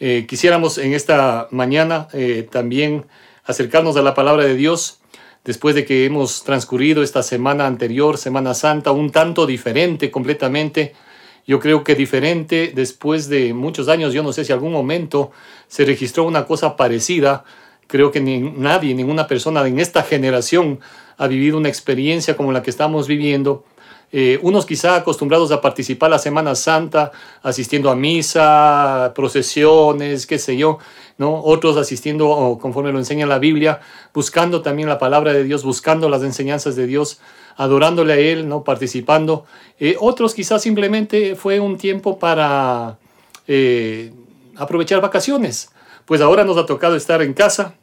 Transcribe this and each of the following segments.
Eh, quisiéramos en esta mañana eh, también acercarnos a la palabra de Dios después de que hemos transcurrido esta semana anterior, Semana Santa, un tanto diferente completamente. Yo creo que diferente después de muchos años, yo no sé si algún momento se registró una cosa parecida. Creo que ni nadie, ninguna persona en esta generación ha vivido una experiencia como la que estamos viviendo eh, unos quizá acostumbrados a participar la Semana Santa, asistiendo a misa, procesiones, qué sé yo, ¿no? Otros asistiendo, conforme lo enseña la Biblia, buscando también la palabra de Dios, buscando las enseñanzas de Dios, adorándole a Él, ¿no? Participando. Eh, otros quizás simplemente fue un tiempo para eh, aprovechar vacaciones. Pues ahora nos ha tocado estar en casa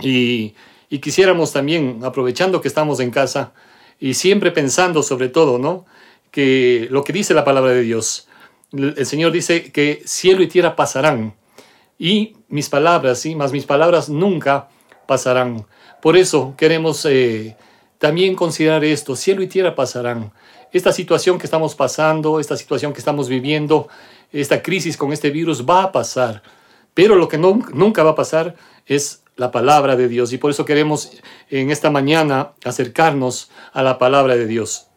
y, y quisiéramos también, aprovechando que estamos en casa, y siempre pensando sobre todo, ¿no? Que lo que dice la palabra de Dios. El Señor dice que cielo y tierra pasarán y mis palabras, ¿sí? Más mis palabras nunca pasarán. Por eso queremos eh, también considerar esto, cielo y tierra pasarán. Esta situación que estamos pasando, esta situación que estamos viviendo, esta crisis con este virus va a pasar. Pero lo que no, nunca va a pasar es la palabra de Dios y por eso queremos en esta mañana acercarnos a la palabra de Dios.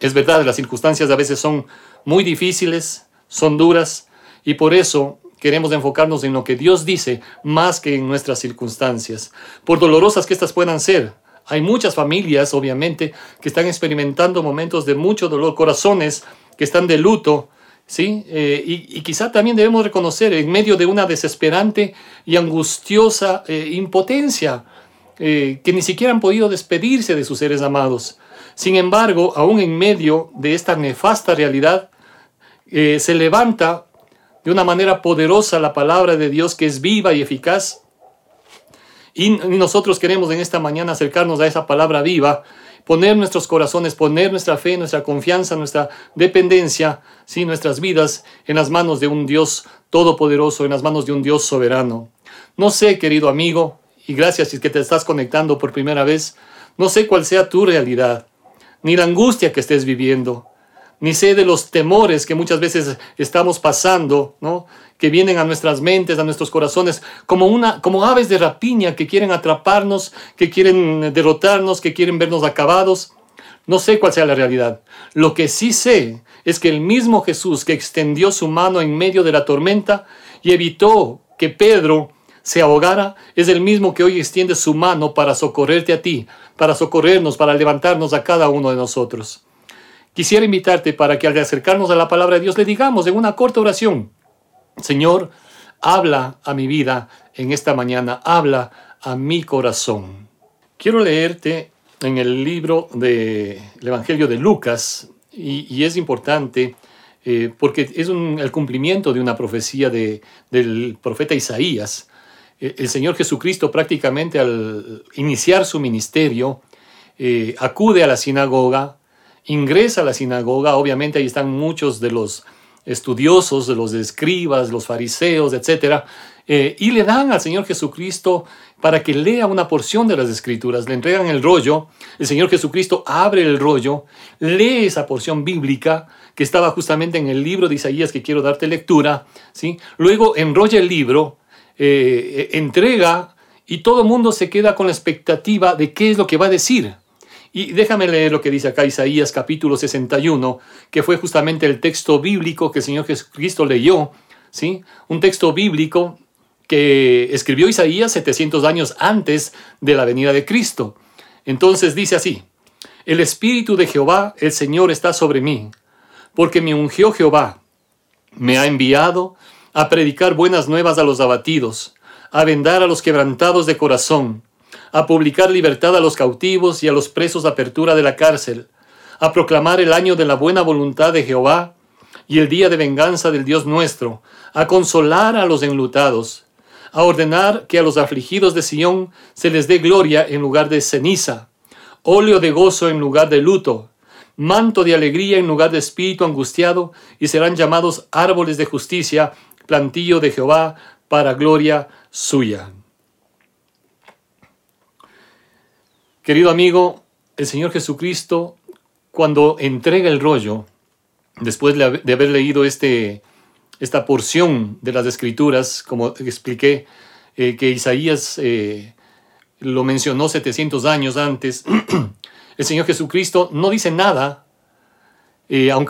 Es verdad, las circunstancias a veces son muy difíciles, son duras y por eso queremos enfocarnos en lo que Dios dice más que en nuestras circunstancias. Por dolorosas que éstas puedan ser, hay muchas familias, obviamente, que están experimentando momentos de mucho dolor, corazones que están de luto, ¿sí? Eh, y, quizá también debemos reconocer en medio de una desesperante y angustiosa eh, impotencia eh, que ni siquiera han podido despedirse de sus seres amados. Sin embargo, aún en medio de esta nefasta realidad, se levanta de una manera poderosa la palabra de Dios que es viva y eficaz. Y nosotros queremos en esta mañana acercarnos a esa palabra viva poner nuestros corazones, poner nuestra fe, nuestra confianza, nuestra dependencia, ¿sí? nuestras vidas en las manos de un Dios todopoderoso, en las manos de un Dios soberano. No sé, querido amigo, y gracias si es que te estás conectando por primera vez, no sé cuál sea tu realidad, ni la angustia que estés viviendo, ni sé de los temores que muchas veces estamos pasando, ¿no? que vienen a nuestras mentes, a nuestros corazones, como, una, como aves de rapiña que quieren atraparnos, que quieren derrotarnos, que quieren vernos acabados. No sé cuál sea la realidad. Lo que sí sé es que el mismo Jesús que extendió su mano en medio de la tormenta y evitó que Pedro se ahogara, es el mismo que hoy extiende su mano para socorrerte a ti, para socorrernos, para levantarnos a cada uno de nosotros. Quisiera invitarte para que al acercarnos a la palabra de Dios le digamos en una corta oración, Señor, habla a mi vida en esta mañana, habla a mi corazón. Quiero leerte en el libro del Evangelio de Lucas, y, es importante eh, porque es el cumplimiento de una profecía de, del profeta Isaías. Eh, el Señor Jesucristo prácticamente al iniciar su ministerio eh, acude a la sinagoga, ingresa a la sinagoga, obviamente ahí están muchos de los estudiosos, de los escribas, los fariseos, etc. Eh, y le dan al Señor Jesucristo para que lea una porción de las escrituras. Le entregan el rollo, el Señor Jesucristo abre el rollo, lee esa porción bíblica que estaba justamente en el libro de Isaías que quiero darte lectura, ¿sí? luego enrolla el libro, eh, entrega y todo el mundo se queda con la expectativa de qué es lo que va a decir. Y déjame leer lo que dice acá Isaías capítulo 61, que fue justamente el texto bíblico que el Señor Jesucristo leyó, ¿sí? Un texto bíblico que escribió Isaías 700 años antes de la venida de Cristo. Entonces dice así, el Espíritu de Jehová, el Señor, está sobre mí, porque me ungió Jehová, me ha enviado a predicar buenas nuevas a los abatidos, a vendar a los quebrantados de corazón, a publicar libertad a los cautivos y a los presos apertura de la cárcel, a proclamar el año de la buena voluntad de Jehová y el día de venganza del Dios nuestro, a consolar a los enlutados, a ordenar que a los afligidos de Sión se les dé gloria en lugar de ceniza, óleo de gozo en lugar de luto, manto de alegría en lugar de espíritu angustiado, y serán llamados árboles de justicia, plantillo de Jehová, para gloria suya. Querido amigo, el Señor Jesucristo, cuando entrega el rollo, después de haber leído este, esta porción de las escrituras, como expliqué, eh, que Isaías eh, lo mencionó 700 años antes, el Señor Jesucristo no dice nada, eh, aun,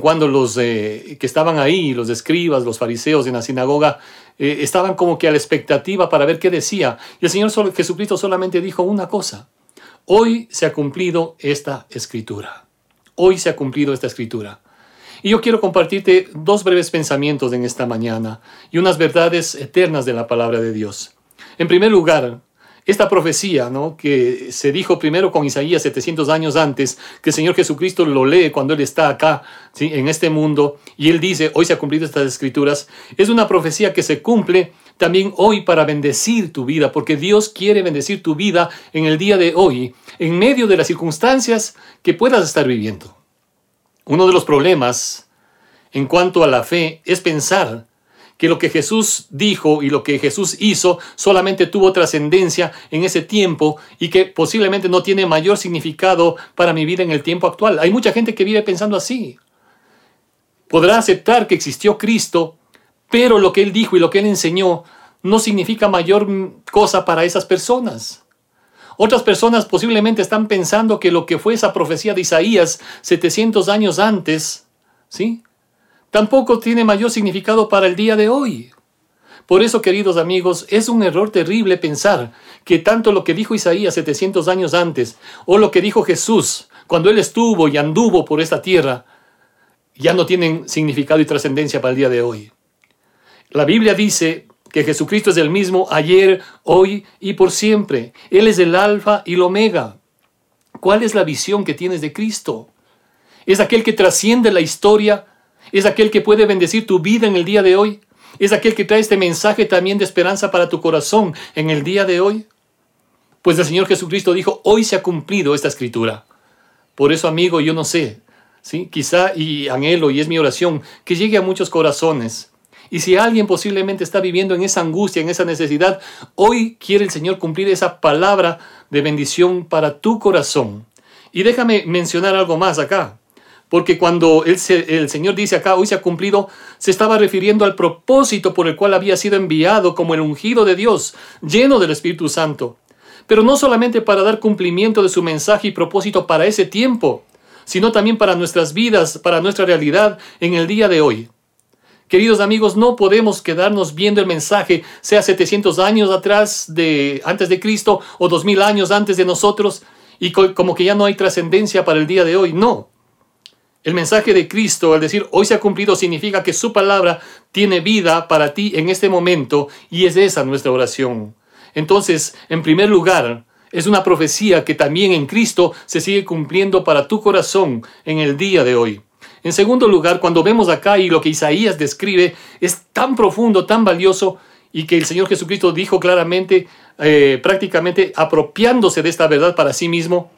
cuando los que estaban ahí, los escribas, los fariseos en la sinagoga, estaban como que a la expectativa para ver qué decía. Y el Señor Jesucristo solamente dijo una cosa, hoy se ha cumplido esta escritura, hoy se ha cumplido esta escritura. Y yo quiero compartirte dos breves pensamientos en esta mañana y unas verdades eternas de la palabra de Dios. En primer lugar, esta profecía, ¿no? que se dijo primero con Isaías 700 años antes, que el Señor Jesucristo lo lee cuando Él está acá, ¿sí? en este mundo, y Él dice, hoy se han cumplido estas escrituras, es una profecía que se cumple también hoy para bendecir tu vida, porque Dios quiere bendecir tu vida en el día de hoy, en medio de las circunstancias que puedas estar viviendo. Uno de los problemas en cuanto a la fe es pensar que lo que Jesús dijo y lo que Jesús hizo solamente tuvo trascendencia en ese tiempo y que posiblemente no tiene mayor significado para mi vida en el tiempo actual. Hay mucha gente que vive pensando así. Podrá aceptar que existió Cristo, pero lo que Él dijo y lo que Él enseñó no significa mayor cosa para esas personas. Otras personas posiblemente están pensando que lo que fue esa profecía de Isaías 700 años antes, ¿sí? Tampoco tiene mayor significado para el día de hoy. Por eso, queridos amigos, es un error terrible pensar que tanto lo que dijo Isaías 700 años antes o lo que dijo Jesús cuando él estuvo y anduvo por esta tierra ya no tienen significado y trascendencia para el día de hoy. La Biblia dice que Jesucristo es el mismo ayer, hoy y por siempre. Él es el alfa y el omega. ¿Cuál es la visión que tienes de Cristo? ¿Es aquel que trasciende la historia? ¿Es aquel que puede bendecir tu vida en el día de hoy? ¿Es aquel que trae este mensaje también de esperanza para tu corazón en el día de hoy? Pues el Señor Jesucristo dijo, hoy se ha cumplido esta escritura. Por eso, amigo, yo no sé, ¿sí? quizá y anhelo, y es mi oración, que llegue a muchos corazones y si alguien posiblemente está viviendo en esa angustia, en esa necesidad, hoy quiere el Señor cumplir esa palabra de bendición para tu corazón. Y déjame mencionar algo más acá. Porque cuando el, el, Señor dice acá, hoy se ha cumplido, se estaba refiriendo al propósito por el cual había sido enviado como el ungido de Dios, lleno del Espíritu Santo. Pero no solamente para dar cumplimiento de su mensaje y propósito para ese tiempo, sino también para nuestras vidas, para nuestra realidad en el día de hoy. Queridos amigos, no podemos quedarnos viendo el mensaje, sea 700 años atrás de antes de Cristo o 2000 años antes de nosotros y como que ya no hay trascendencia para el día de hoy. No. El mensaje de Cristo, al decir hoy se ha cumplido, significa que su palabra tiene vida para ti en este momento y es esa nuestra oración. Entonces, en primer lugar, es una profecía que también en Cristo se sigue cumpliendo para tu corazón en el día de hoy. En segundo lugar, cuando vemos acá y lo que Isaías describe es tan profundo, tan valioso, y que el Señor Jesucristo dijo claramente, eh, prácticamente apropiándose de esta verdad para sí mismo,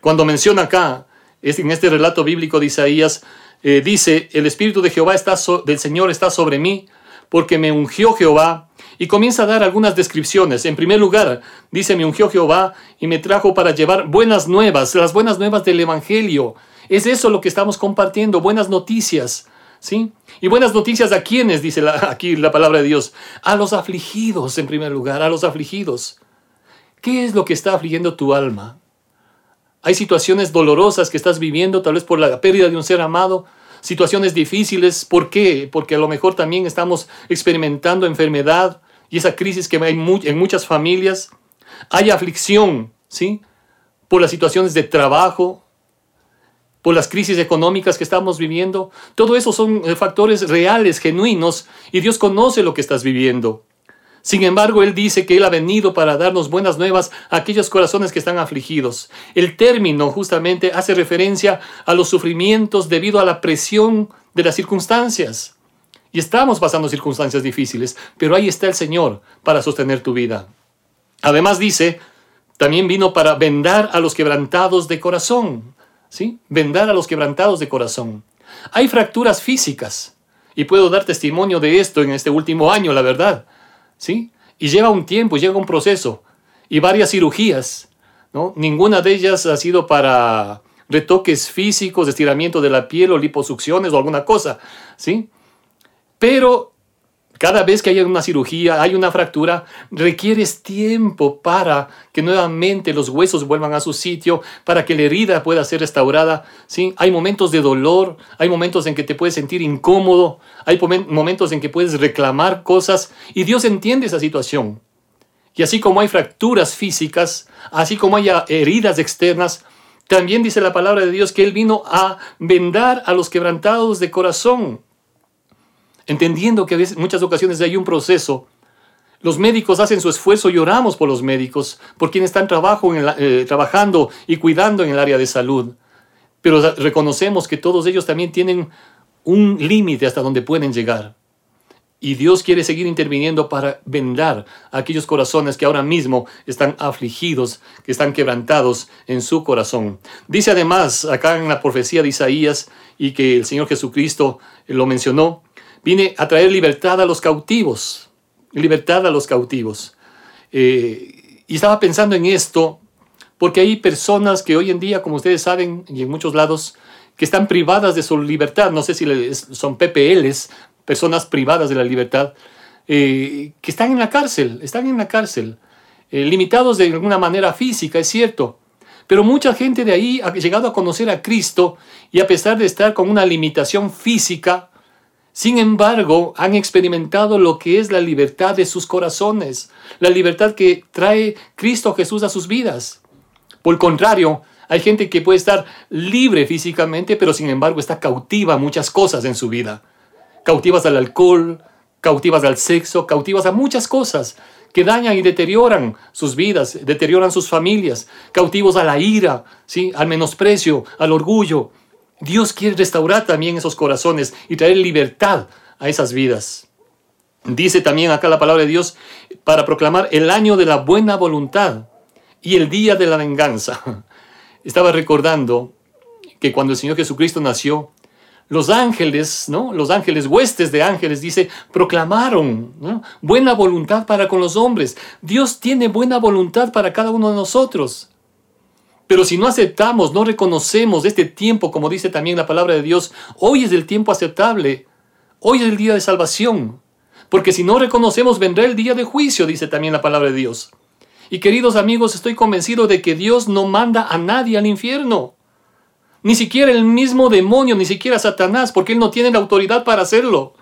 cuando menciona acá, en este relato bíblico de Isaías, eh, dice, el Espíritu de Jehová está del Señor está sobre mí, porque me ungió Jehová, y comienza a dar algunas descripciones. En primer lugar, dice, me ungió Jehová y me trajo para llevar buenas nuevas, las buenas nuevas del Evangelio, es eso lo que estamos compartiendo, buenas noticias. ¿Sí? Y buenas noticias a quienes, dice aquí la palabra de Dios. A los afligidos, en primer lugar, a los afligidos. ¿Qué es lo que está afligiendo tu alma? Hay situaciones dolorosas que estás viviendo, tal vez por la pérdida de un ser amado, situaciones difíciles. ¿Por qué? Porque a lo mejor también estamos experimentando enfermedad y esa crisis que hay en muchas familias. Hay aflicción, ¿sí? Por las situaciones de trabajo, por las crisis económicas que estamos viviendo. Todo eso son eh, factores reales, genuinos, y Dios conoce lo que estás viviendo. Sin embargo, Él dice que Él ha venido para darnos buenas nuevas a aquellos corazones que están afligidos. El término justamente hace referencia a los sufrimientos debido a la presión de las circunstancias. Y estamos pasando circunstancias difíciles, pero ahí está el Señor para sostener tu vida. Además dice, también vino para vendar a los quebrantados de corazón. Vendar a los quebrantados de corazón. Hay fracturas físicas y puedo dar testimonio de esto en este último año, la verdad, ¿sí? Y lleva un tiempo, lleva un proceso y varias cirugías, ¿no? Ninguna de ellas ha sido para retoques físicos, estiramiento de la piel o liposucciones o alguna cosa, ¿sí? Pero cada vez que hay una cirugía, hay una fractura, requieres tiempo para que nuevamente los huesos vuelvan a su sitio, para que la herida pueda ser restaurada. ¿sí? Hay momentos de dolor, hay momentos en que te puedes sentir incómodo, hay momentos en que puedes reclamar cosas y Dios entiende esa situación. Y así como hay fracturas físicas, así como hay heridas externas, también dice la palabra de Dios que Él vino a vendar a los quebrantados de corazón entendiendo que en muchas ocasiones hay un proceso. Los médicos hacen su esfuerzo y oramos por los médicos, por quienes están eh, trabajando y cuidando en el área de salud. Pero reconocemos que todos ellos también tienen un límite hasta donde pueden llegar. Y Dios quiere seguir interviniendo para vendar a aquellos corazones que ahora mismo están afligidos, que están quebrantados en su corazón. Dice además acá en la profecía de Isaías y que el Señor Jesucristo lo mencionó, Vine a traer libertad a los cautivos, libertad a los cautivos. Eh, y estaba pensando en esto porque hay personas que hoy en día, como ustedes saben, y en muchos lados, que están privadas de su libertad. No sé si son PPLs, personas privadas de la libertad, eh, que están en la cárcel, están en la cárcel, eh, limitados de alguna manera física, es cierto. Pero mucha gente de ahí ha llegado a conocer a Cristo y a pesar de estar con una limitación física, sin embargo, han experimentado lo que es la libertad de sus corazones, la libertad que trae Cristo Jesús a sus vidas. Por el contrario, hay gente que puede estar libre físicamente, pero sin embargo está cautiva a muchas cosas en su vida. Cautivas al alcohol, cautivas al sexo, cautivas a muchas cosas que dañan y deterioran sus vidas, deterioran sus familias, cautivos a la ira, ¿sí? al menosprecio, al orgullo, Dios quiere restaurar también esos corazones y traer libertad a esas vidas. Dice también acá la palabra de Dios para proclamar el año de la buena voluntad y el día de la venganza. Estaba recordando que cuando el Señor Jesucristo nació, los ángeles, ¿no? Los ángeles, huestes de ángeles, dice, proclamaron buena voluntad para con los hombres. Dios tiene buena voluntad para cada uno de nosotros. Pero si no aceptamos, no reconocemos este tiempo, como dice también la palabra de Dios, hoy es el tiempo aceptable, hoy es el día de salvación. Porque si no reconocemos, vendrá el día de juicio, dice también la palabra de Dios. Y queridos amigos, estoy convencido de que Dios no manda a nadie al infierno. Ni siquiera el mismo demonio, ni siquiera Satanás, porque Él no tiene la autoridad para hacerlo.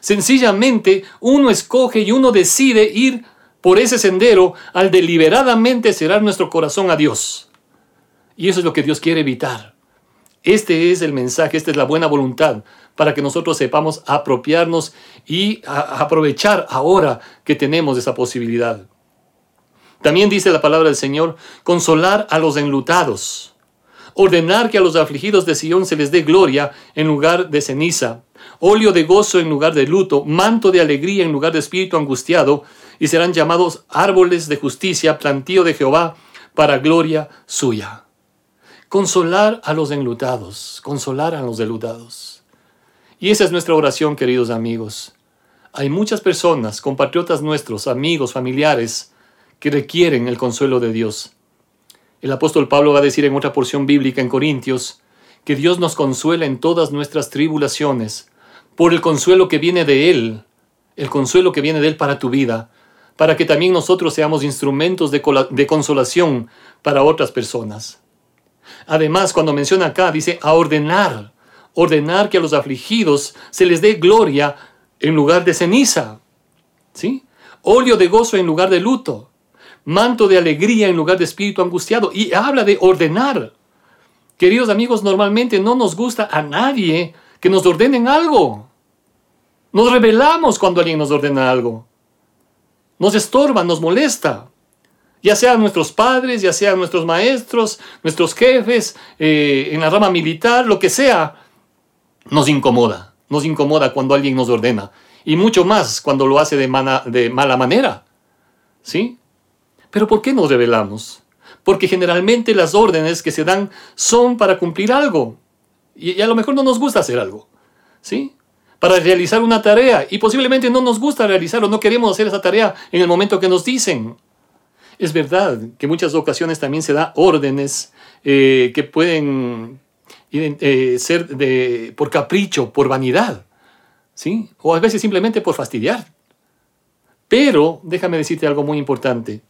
Sencillamente uno escoge y uno decide ir por ese sendero al deliberadamente cerrar nuestro corazón a Dios. Y eso es lo que Dios quiere evitar. Este es el mensaje, esta es la buena voluntad para que nosotros sepamos apropiarnos y aprovechar ahora que tenemos esa posibilidad. También dice la palabra del Señor, consolar a los enlutados, ordenar que a los afligidos de Sion se les dé gloria en lugar de ceniza, óleo de gozo en lugar de luto, manto de alegría en lugar de espíritu angustiado, y serán llamados árboles de justicia, plantío de Jehová, para gloria suya. Consolar a los enlutados, consolar a los enlutados. Y esa es nuestra oración, queridos amigos. Hay muchas personas, compatriotas nuestros, amigos, familiares, que requieren el consuelo de Dios. El apóstol Pablo va a decir en otra porción bíblica en Corintios que Dios nos consuela en todas nuestras tribulaciones, por el consuelo que viene de Él, el consuelo que viene de Él para tu vida, para que también nosotros seamos instrumentos de consolación para otras personas. Además, cuando menciona acá, dice a ordenar, ordenar que a los afligidos se les dé gloria en lugar de ceniza, ¿sí? Óleo de gozo en lugar de luto, manto de alegría en lugar de espíritu angustiado. Y habla de ordenar. Queridos amigos, normalmente no nos gusta a nadie que nos ordenen algo. Nos rebelamos cuando alguien nos ordena algo. Nos estorba, nos molesta ya sean nuestros padres, ya sean nuestros maestros, nuestros jefes, eh, en la rama militar, lo que sea, nos incomoda. Nos incomoda cuando alguien nos ordena. Y mucho más cuando lo hace de, mala manera. ¿Sí? Pero ¿por qué nos rebelamos? Porque generalmente las órdenes que se dan son para cumplir algo. Y, y a lo mejor no nos gusta hacer algo. ¿Sí? Para realizar una tarea. Y posiblemente no nos gusta realizar o no queremos hacer esa tarea en el momento que nos dicen. Es verdad que muchas ocasiones también se da órdenes eh, que pueden eh, ser de, por capricho, por vanidad. ¿sí? O a veces simplemente por fastidiar. Pero déjame decirte algo muy importante.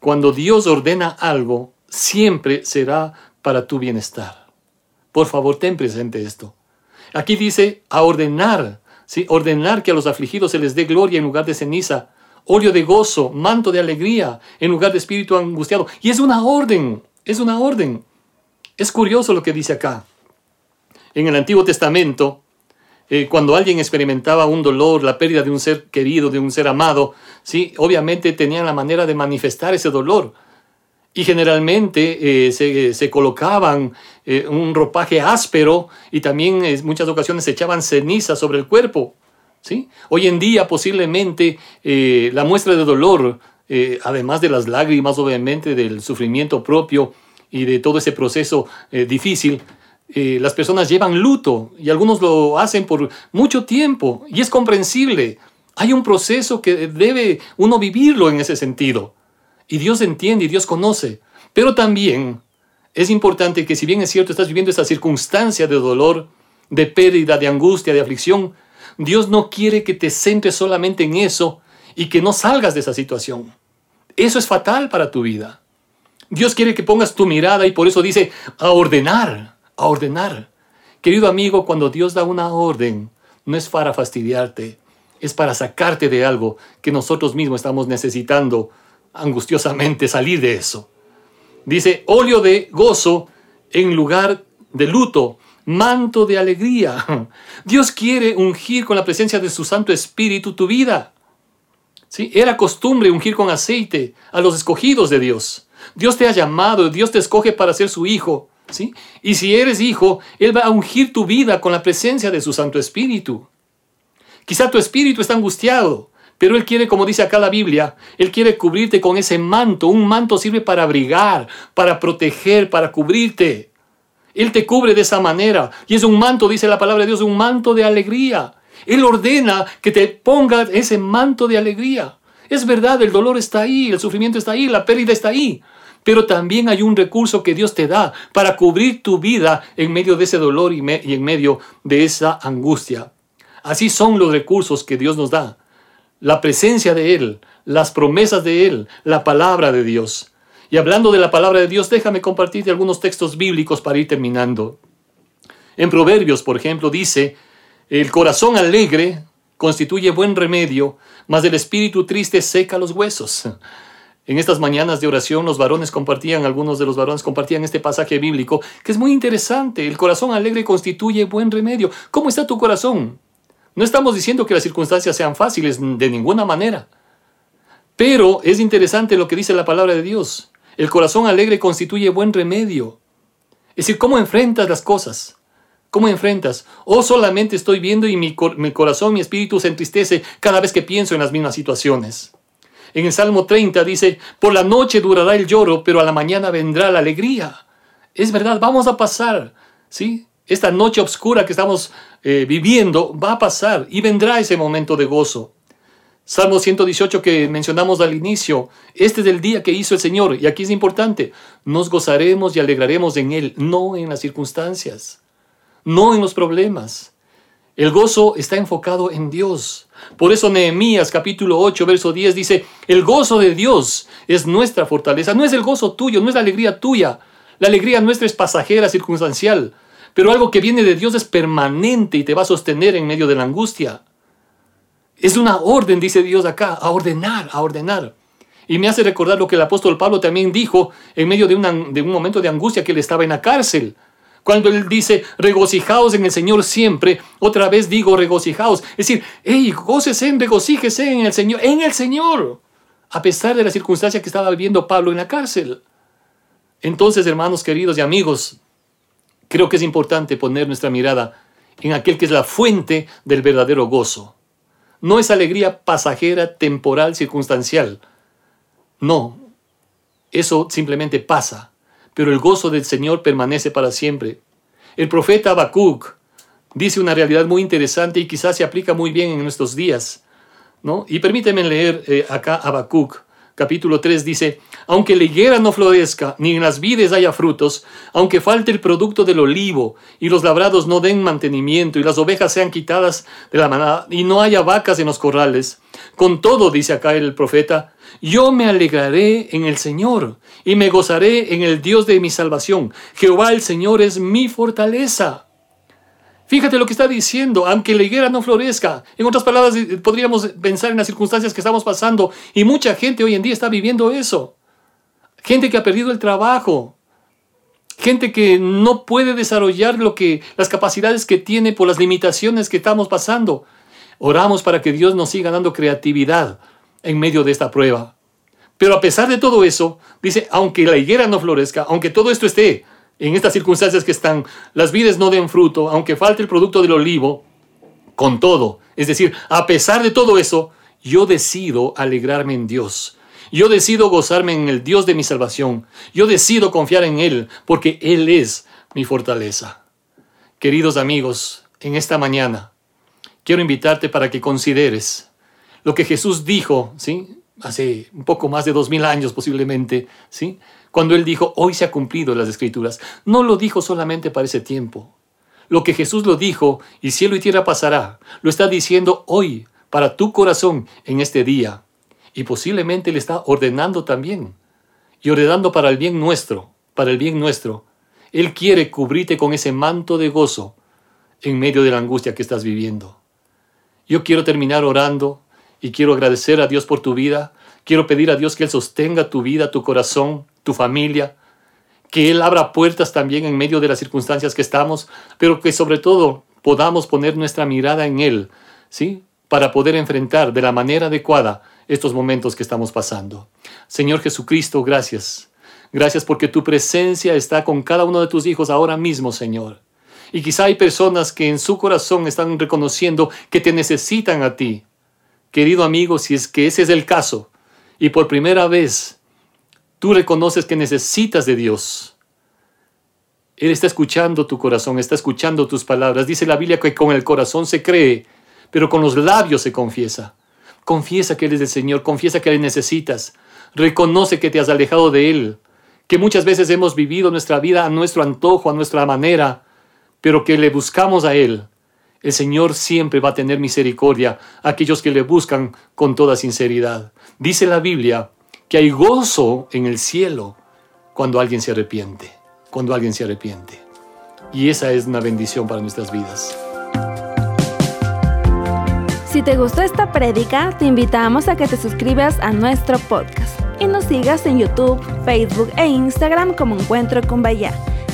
Cuando Dios ordena algo, siempre será para tu bienestar. Por favor, ten presente esto. Aquí dice a ordenar, ¿sí? ordenar que a los afligidos se les dé gloria en lugar de ceniza, óleo de gozo, manto de alegría en lugar de espíritu angustiado. Y es una orden, es una orden. Es curioso lo que dice acá. En el Antiguo Testamento, eh, cuando alguien experimentaba un dolor, la pérdida de un ser querido, de un ser amado, ¿sí? obviamente tenían la manera de manifestar ese dolor. Y generalmente eh, se, colocaban eh, un ropaje áspero y también en muchas ocasiones se echaban ceniza sobre el cuerpo. Hoy en día posiblemente la muestra de dolor, además de las lágrimas obviamente, del sufrimiento propio y de todo ese proceso difícil, eh, las personas llevan luto y algunos lo hacen por mucho tiempo y es comprensible. Hay un proceso que debe uno vivirlo en ese sentido. Y Dios entiende y Dios conoce. Pero también es importante que si bien es cierto estás viviendo esa circunstancia de dolor, de pérdida, de angustia, de aflicción, Dios no quiere que te centres solamente en eso y que no salgas de esa situación. Eso es fatal para tu vida. Dios quiere que pongas tu mirada y por eso dice a ordenar a ordenar. Querido amigo, cuando Dios da una orden, no es para fastidiarte, es para sacarte de algo que nosotros mismos estamos necesitando angustiosamente salir de eso. Dice, óleo de gozo en lugar de luto, manto de alegría. Dios quiere ungir con la presencia de su Santo Espíritu tu vida. ¿Sí? Era costumbre ungir con aceite a los escogidos de Dios. Dios te ha llamado, Dios te escoge para ser su hijo. Y si eres hijo, Él va a ungir tu vida con la presencia de su Santo Espíritu. Quizá tu espíritu está angustiado, pero Él quiere, como dice acá la Biblia, Él quiere cubrirte con ese manto. Un manto sirve para abrigar, para proteger, para cubrirte. Él te cubre de esa manera. Y es un manto, dice la palabra de Dios, un manto de alegría. Él ordena que te ponga ese manto de alegría. Es verdad, el dolor está ahí, el sufrimiento está ahí, la pérdida está ahí. Pero también hay un recurso que Dios te da para cubrir tu vida en medio de ese dolor y, en medio de esa angustia. Así son los recursos que Dios nos da. La presencia de Él, las promesas de Él, la palabra de Dios. Y hablando de la palabra de Dios, déjame compartirte algunos textos bíblicos para ir terminando. En Proverbios, por ejemplo, dice, el corazón alegre constituye buen remedio, mas el espíritu triste seca los huesos. En estas mañanas de oración los varones compartían, algunos de los varones compartían este pasaje bíblico que es muy interesante. El corazón alegre constituye buen remedio. ¿Cómo está tu corazón? No estamos diciendo que las circunstancias sean fáciles de ninguna manera. Pero es interesante lo que dice la palabra de Dios. El corazón alegre constituye buen remedio. Es decir, ¿cómo enfrentas las cosas? ¿Cómo enfrentas? O solamente estoy viendo y mi, corazón, mi espíritu se entristece cada vez que pienso en las mismas situaciones. En el Salmo 30 dice, por la noche durará el lloro, pero a la mañana vendrá la alegría. Es verdad, vamos a pasar, ¿sí? Esta noche oscura que estamos eh, viviendo va a pasar y vendrá ese momento de gozo. Salmo 118 que mencionamos al inicio, este es el día que hizo el Señor, y aquí es importante, nos gozaremos y alegraremos en Él, no en las circunstancias, no en los problemas. El gozo está enfocado en Dios. Por eso Nehemías capítulo 8, verso 10 dice, el gozo de Dios es nuestra fortaleza, no es el gozo tuyo, no es la alegría tuya. La alegría nuestra es pasajera, circunstancial, pero algo que viene de Dios es permanente y te va a sostener en medio de la angustia. Es una orden, dice Dios acá, a ordenar, a ordenar. Y me hace recordar lo que el apóstol Pablo también dijo en medio de, un momento de angustia que él estaba en la cárcel. Cuando Él dice, regocijaos en el Señor siempre, otra vez digo regocijaos. Es decir, hey, gócese, regocíjese en el Señor, en el Señor, a pesar de la circunstancia que estaba viviendo Pablo en la cárcel. Entonces, hermanos queridos y amigos, creo que es importante poner nuestra mirada en aquel que es la fuente del verdadero gozo. No es alegría pasajera, temporal, circunstancial. No, eso simplemente pasa pero el gozo del Señor permanece para siempre. El profeta Habacuc dice una realidad muy interesante y quizás se aplica muy bien en nuestros días. ¿no? Y permíteme leer eh, acá Habacuc, capítulo 3 dice, aunque la higuera no florezca, ni en las vides haya frutos, aunque falte el producto del olivo, y los labrados no den mantenimiento, y las ovejas sean quitadas de la manada, y no haya vacas en los corrales, con todo, dice acá el profeta, yo me alegraré en el Señor, y me gozaré en el Dios de mi salvación. Jehová el Señor es mi fortaleza. Fíjate lo que está diciendo, aunque la higuera no florezca. En otras palabras, eh, podríamos pensar en las circunstancias que estamos pasando y mucha gente hoy en día está viviendo eso. Gente que ha perdido el trabajo, gente que no puede desarrollar lo que las capacidades que tiene por las limitaciones que estamos pasando. Oramos para que Dios nos siga dando creatividad en medio de esta prueba. Pero a pesar de todo eso, dice, aunque la higuera no florezca, aunque todo esto esté en estas circunstancias que están, las vides no den fruto, aunque falte el producto del olivo, con todo, es decir, a pesar de todo eso, yo decido alegrarme en Dios. Yo decido gozarme en el Dios de mi salvación. Yo decido confiar en Él, porque Él es mi fortaleza. Queridos amigos, en esta mañana quiero invitarte para que consideres lo que Jesús dijo, ¿sí? Hace un poco más de dos mil años posiblemente, ¿sí? Cuando él dijo, hoy se ha cumplido las escrituras, no lo dijo solamente para ese tiempo. Lo que Jesús lo dijo, y cielo y tierra pasará, lo está diciendo hoy para tu corazón en este día. Y posiblemente le está ordenando también. Y ordenando para el bien nuestro, para el bien nuestro. Él quiere cubrirte con ese manto de gozo en medio de la angustia que estás viviendo. Yo quiero terminar orando y quiero agradecer a Dios por tu vida. Quiero pedir a Dios que Él sostenga tu vida, tu corazón, tu familia, que Él abra puertas también en medio de las circunstancias que estamos, pero que sobre todo podamos poner nuestra mirada en Él, ¿sí? Para poder enfrentar de la manera adecuada estos momentos que estamos pasando. Señor Jesucristo, gracias. Gracias porque tu presencia está con cada uno de tus hijos ahora mismo, Señor. Y quizá hay personas que en su corazón están reconociendo que te necesitan a ti. Querido amigo, si es que ese es el caso, y por primera vez Tú reconoces que necesitas de Dios. Él está escuchando tu corazón, está escuchando tus palabras. Dice la Biblia que con el corazón se cree, pero con los labios se confiesa. Confiesa que Él es el Señor, confiesa que le necesitas. Reconoce que te has alejado de Él, que muchas veces hemos vivido nuestra vida a nuestro antojo, a nuestra manera, pero que le buscamos a Él. El Señor siempre va a tener misericordia a aquellos que le buscan con toda sinceridad. Dice la Biblia que hay gozo en el cielo cuando alguien se arrepiente, cuando alguien se arrepiente. Y esa es una bendición para nuestras vidas. Si te gustó esta prédica, te invitamos a que te suscribas a nuestro podcast y nos sigas en YouTube, Facebook e Instagram como Encuentro con Bahía.